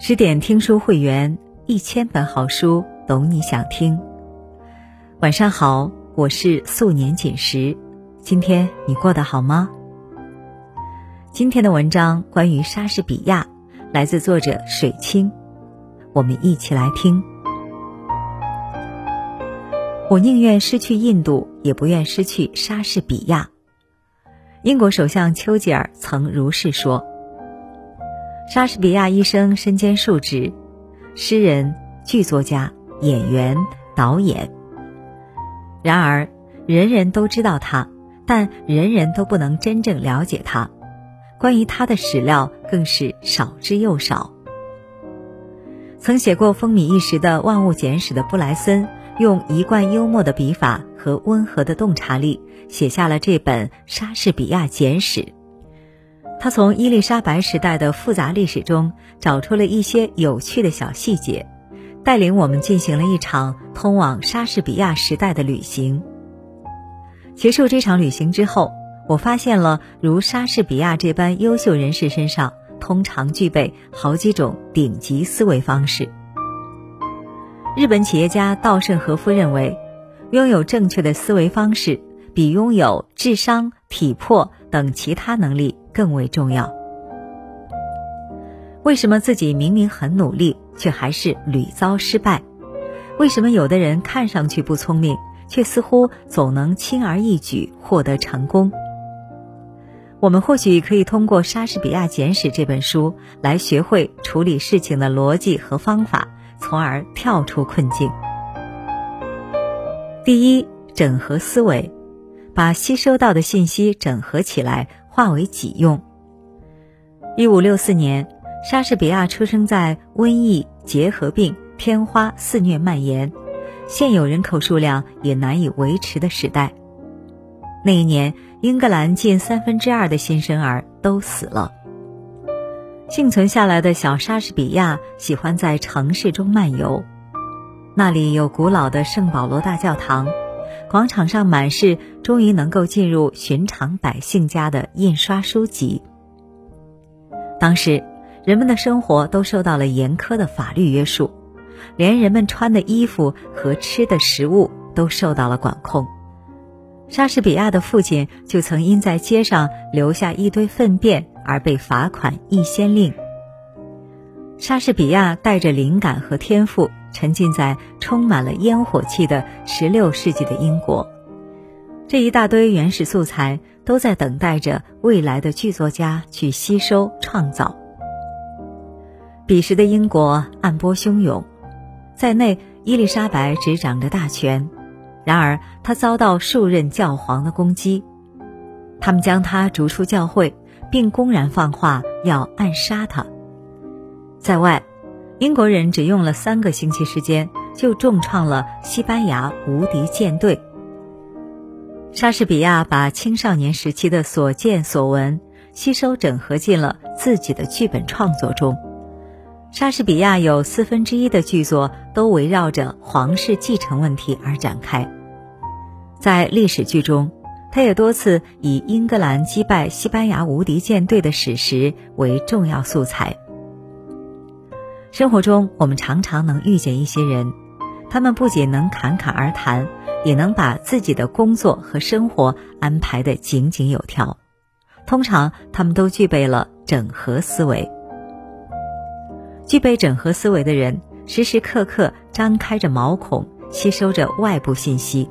十点听书会员，一千本好书，懂你想听。晚上好，我是素年锦时。今天你过得好吗？今天的文章关于莎士比亚，来自作者水清。我们一起来听。我宁愿失去印度，也不愿失去莎士比亚。英国首相丘吉尔曾如是说。莎士比亚一生身兼数职，诗人、剧作家、演员、导演。然而，人人都知道他，但人人都不能真正了解他。关于他的史料更是少之又少。曾写过风靡一时的《万物简史》的布莱森，用一贯幽默的笔法和温和的洞察力，写下了这本《莎士比亚简史》。他从伊丽莎白时代的复杂历史中找出了一些有趣的小细节，带领我们进行了一场通往莎士比亚时代的旅行。结束这场旅行之后，我发现了如莎士比亚这般优秀人士身上通常具备好几种顶级思维方式。日本企业家稻盛和夫认为，拥有正确的思维方式比拥有智商、体魄等其他能力。更为重要。为什么自己明明很努力，却还是屡遭失败？为什么有的人看上去不聪明，却似乎总能轻而易举获得成功？我们或许可以通过《莎士比亚简史》这本书来学会处理事情的逻辑和方法，从而跳出困境。第一，整合思维，把吸收到的信息整合起来。化为己用。一五六四年，莎士比亚出生在瘟疫、结核病、天花肆虐蔓延、现有人口数量也难以维持的时代。那一年，英格兰近三分之二的新生儿都死了。幸存下来的小莎士比亚喜欢在城市中漫游，那里有古老的圣保罗大教堂。广场上满是终于能够进入寻常百姓家的印刷书籍。当时，人们的生活都受到了严苛的法律约束，连人们穿的衣服和吃的食物都受到了管控。莎士比亚的父亲就曾因在街上留下一堆粪便而被罚款一先令。莎士比亚带着灵感和天赋。沉浸在充满了烟火气的16世纪的英国，这一大堆原始素材都在等待着未来的剧作家去吸收创造。彼时的英国暗波汹涌，在内伊丽莎白执掌着大权，然而她遭到数任教皇的攻击，他们将她逐出教会，并公然放话要暗杀她。在外。英国人只用了三个星期时间，就重创了西班牙无敌舰队。莎士比亚把青少年时期的所见所闻吸收整合进了自己的剧本创作中。莎士比亚有四分之一的剧作都围绕着皇室继承问题而展开。在历史剧中，他也多次以英格兰击败西班牙无敌舰队的史实为重要素材。生活中，我们常常能遇见一些人，他们不仅能侃侃而谈，也能把自己的工作和生活安排得井井有条。通常，他们都具备了整合思维。具备整合思维的人，时时刻刻张开着毛孔，吸收着外部信息。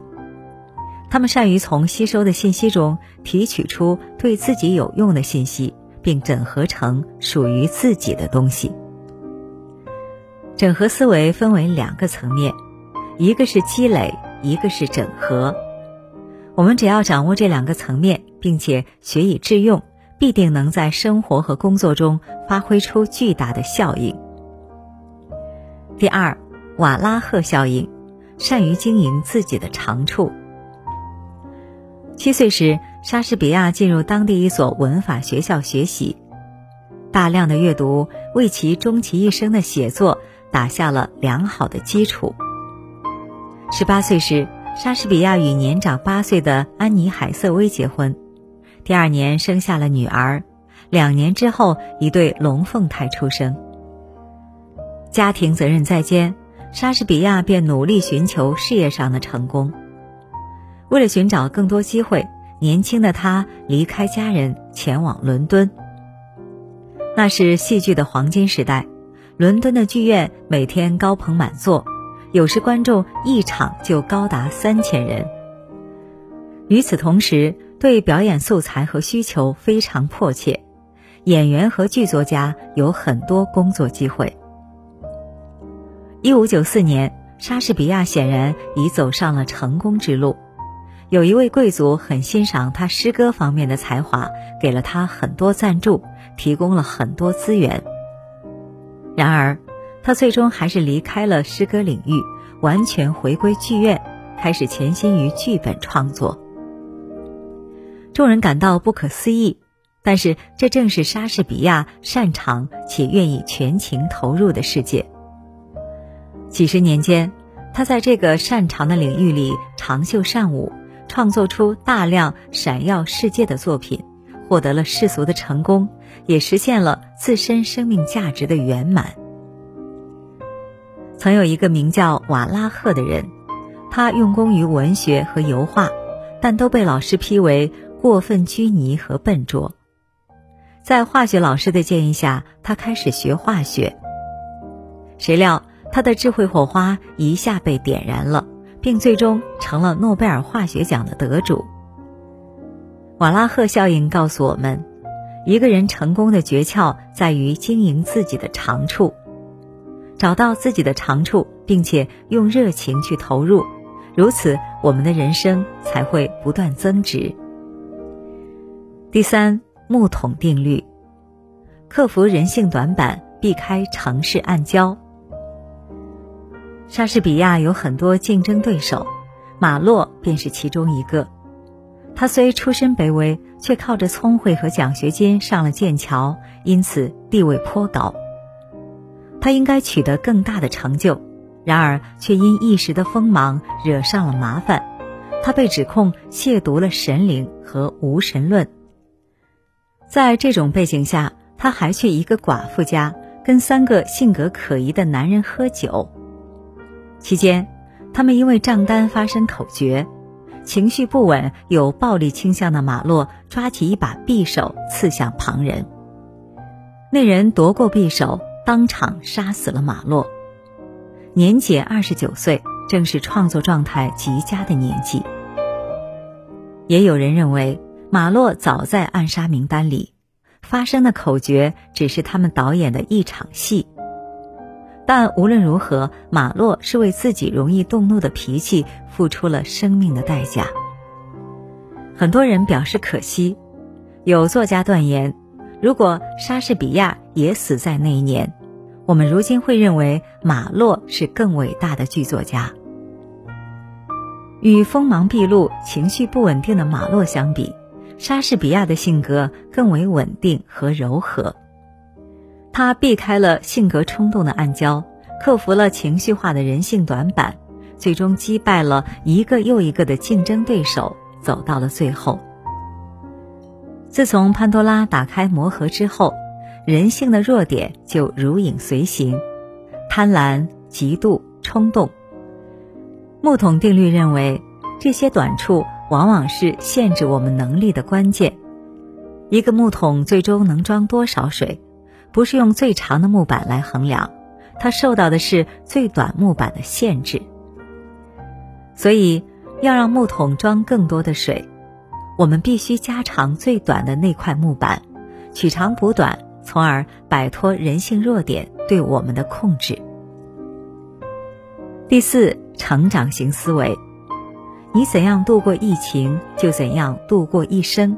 他们善于从吸收的信息中提取出对自己有用的信息，并整合成属于自己的东西。整合思维分为两个层面，一个是积累，一个是整合。我们只要掌握这两个层面，并且学以致用，必定能在生活和工作中发挥出巨大的效应。第二，瓦拉赫效应，善于经营自己的长处。七岁时，莎士比亚进入当地一所文法学校学习，大量的阅读为其终其一生的写作。打下了良好的基础。十八岁时，莎士比亚与年长八岁的安妮·海瑟薇结婚，第二年生下了女儿。两年之后，一对龙凤胎出生。家庭责任在肩，莎士比亚便努力寻求事业上的成功。为了寻找更多机会，年轻的他离开家人，前往伦敦。那是戏剧的黄金时代，伦敦的剧院每天高朋满座，有时观众一场就高达三千人。与此同时，对表演素材和需求非常迫切，演员和剧作家有很多工作机会。一五九四年，莎士比亚显然已走上了成功之路。有一位贵族很欣赏他诗歌方面的才华，给了他很多赞助，提供了很多资源。然而，他最终还是离开了诗歌领域，完全回归剧院，开始潜心于剧本创作。众人感到不可思议，但是这正是莎士比亚擅长且愿意全情投入的世界。几十年间，他在这个擅长的领域里长袖善舞。创作出大量闪耀世界的作品，获得了世俗的成功，也实现了自身生命价值的圆满。曾有一个名叫瓦拉赫的人，他用功于文学和油画，但都被老师批为过分拘泥和笨拙。在化学老师的建议下，他开始学化学。谁料他的智慧火花一下被点燃了。并最终成了诺贝尔化学奖的得主。瓦拉赫效应告诉我们，一个人成功的诀窍在于经营自己的长处，找到自己的长处，并且用热情去投入，如此我们的人生才会不断增值。第三，木桶定律，克服人性短板，避开城市暗礁。莎士比亚有很多竞争对手，马洛便是其中一个。他虽出身卑微，却靠着聪慧和奖学金上了剑桥，因此地位颇高。他应该取得更大的成就，然而却因一时的锋芒惹上了麻烦。他被指控亵渎了神灵和无神论。在这种背景下，他还去一个寡妇家，跟三个性格可疑的男人喝酒。期间，他们因为账单发生口角，情绪不稳、有暴力倾向的马洛抓起一把匕首刺向旁人。那人夺过匕首，当场杀死了马洛。年仅二十九岁，正是创作状态极佳的年纪。也有人认为，马洛早在暗杀名单里，发生的口诀只是他们导演的一场戏。但无论如何，马洛是为自己容易动怒的脾气付出了生命的代价。很多人表示可惜，有作家断言，如果莎士比亚也死在那一年，我们如今会认为马洛是更伟大的剧作家。与锋芒毕露、情绪不稳定的马洛相比，莎士比亚的性格更为稳定和柔和。他避开了性格冲动的暗礁，克服了情绪化的人性短板，最终击败了一个又一个的竞争对手，走到了最后。自从潘多拉打开魔盒之后，人性的弱点就如影随形：贪婪、嫉妒、冲动。木桶定律认为，这些短处往往是限制我们能力的关键。一个木桶最终能装多少水？不是用最长的木板来衡量，它受到的是最短木板的限制。所以，要让木桶装更多的水，我们必须加长最短的那块木板，取长补短，从而摆脱人性弱点对我们的控制。第四，成长型思维，你怎样度过疫情，就怎样度过一生。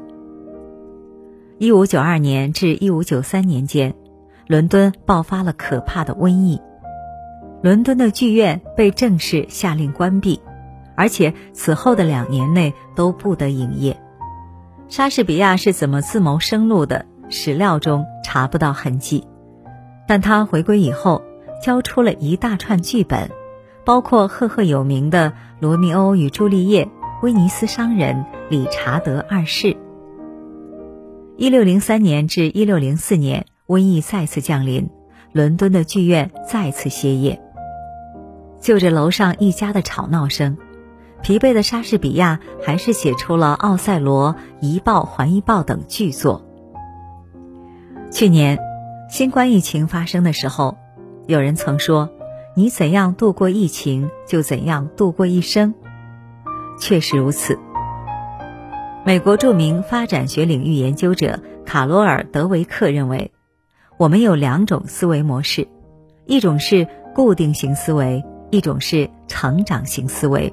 一五九二年至一五九三年间。伦敦爆发了可怕的瘟疫，伦敦的剧院被正式下令关闭，而且此后的两年内都不得营业。莎士比亚是怎么自谋生路的？史料中查不到痕迹，但他回归以后，交出了一大串剧本，包括赫赫有名的《罗密欧与朱丽叶》《威尼斯商人》《理查德二世》。一六零三年至一六零四年。瘟疫再次降临，伦敦的剧院再次歇业。就着楼上一家的吵闹声，疲惫的莎士比亚还是写出了《奥赛罗》《一报还一报》等巨作。去年，新冠疫情发生的时候，有人曾说：“你怎样度过疫情，就怎样度过一生。”确实如此。美国著名发展学领域研究者卡罗尔·德维克认为，我们有两种思维模式，一种是固定型思维。一种是成长型思维。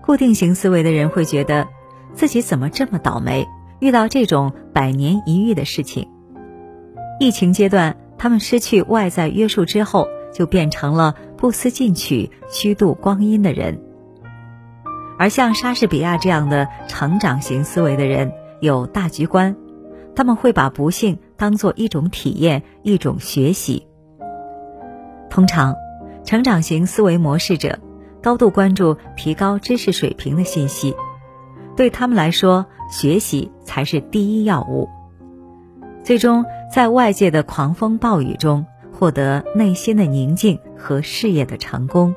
固定型思维的人会觉得，自己怎么这么倒霉，遇到这种百年一遇的事情。疫情阶段，他们失去外在约束之后，就变成了不思进取、虚度光阴的人。而像莎士比亚这样的成长型思维的人，有大局观，他们会把不幸当做一种体验、一种学习。通常。成长型思维模式者高度关注提高知识水平的信息，对他们来说，学习才是第一要务。最终，在外界的狂风暴雨中获得内心的宁静和事业的成功。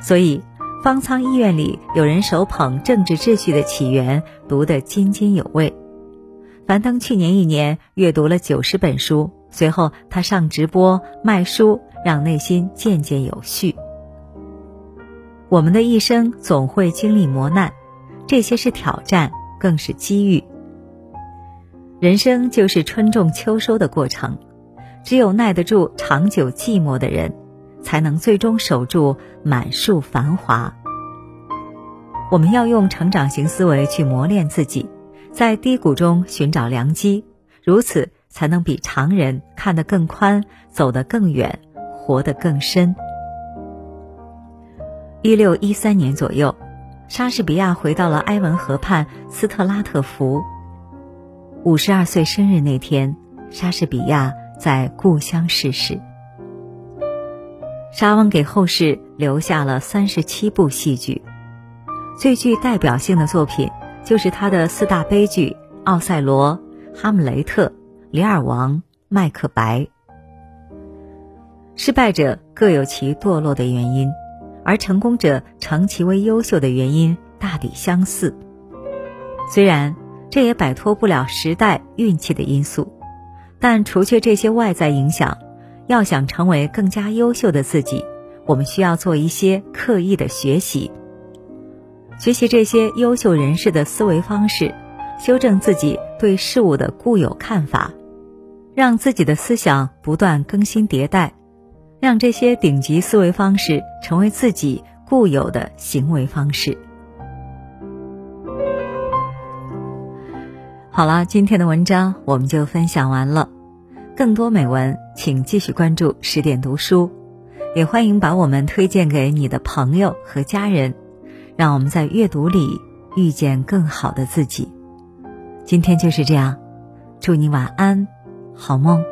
所以，方舱医院里有人手捧《政治秩序的起源》，读得津津有味。樊登去年一年阅读了九十本书，随后他上直播卖书。让内心渐渐有序。我们的一生总会经历磨难，这些是挑战，更是机遇。人生就是春种秋收的过程，只有耐得住长久寂寞的人，才能最终守住满树繁华。我们要用成长型思维去磨练自己，在低谷中寻找良机，如此才能比常人看得更宽，走得更远。活得更深。一六一三年左右，莎士比亚回到了埃文河畔斯特拉特福。五十二岁生日那天，莎士比亚在故乡逝世。莎翁给后世留下了三十七部戏剧，最具代表性的作品就是他的四大悲剧《奥赛罗》《哈姆雷特》《李尔王》《麦克白》。失败者各有其堕落的原因，而成功者成其为优秀的原因大抵相似。虽然这也摆脱不了时代运气的因素，但除却这些外在影响，要想成为更加优秀的自己，我们需要做一些刻意的学习，学习这些优秀人士的思维方式，修正自己对事物的固有看法，让自己的思想不断更新迭代。让这些顶级思维方式成为自己固有的行为方式。好了，今天的文章我们就分享完了。更多美文，请继续关注十点读书，也欢迎把我们推荐给你的朋友和家人，让我们在阅读里遇见更好的自己。今天就是这样，祝你晚安，好梦。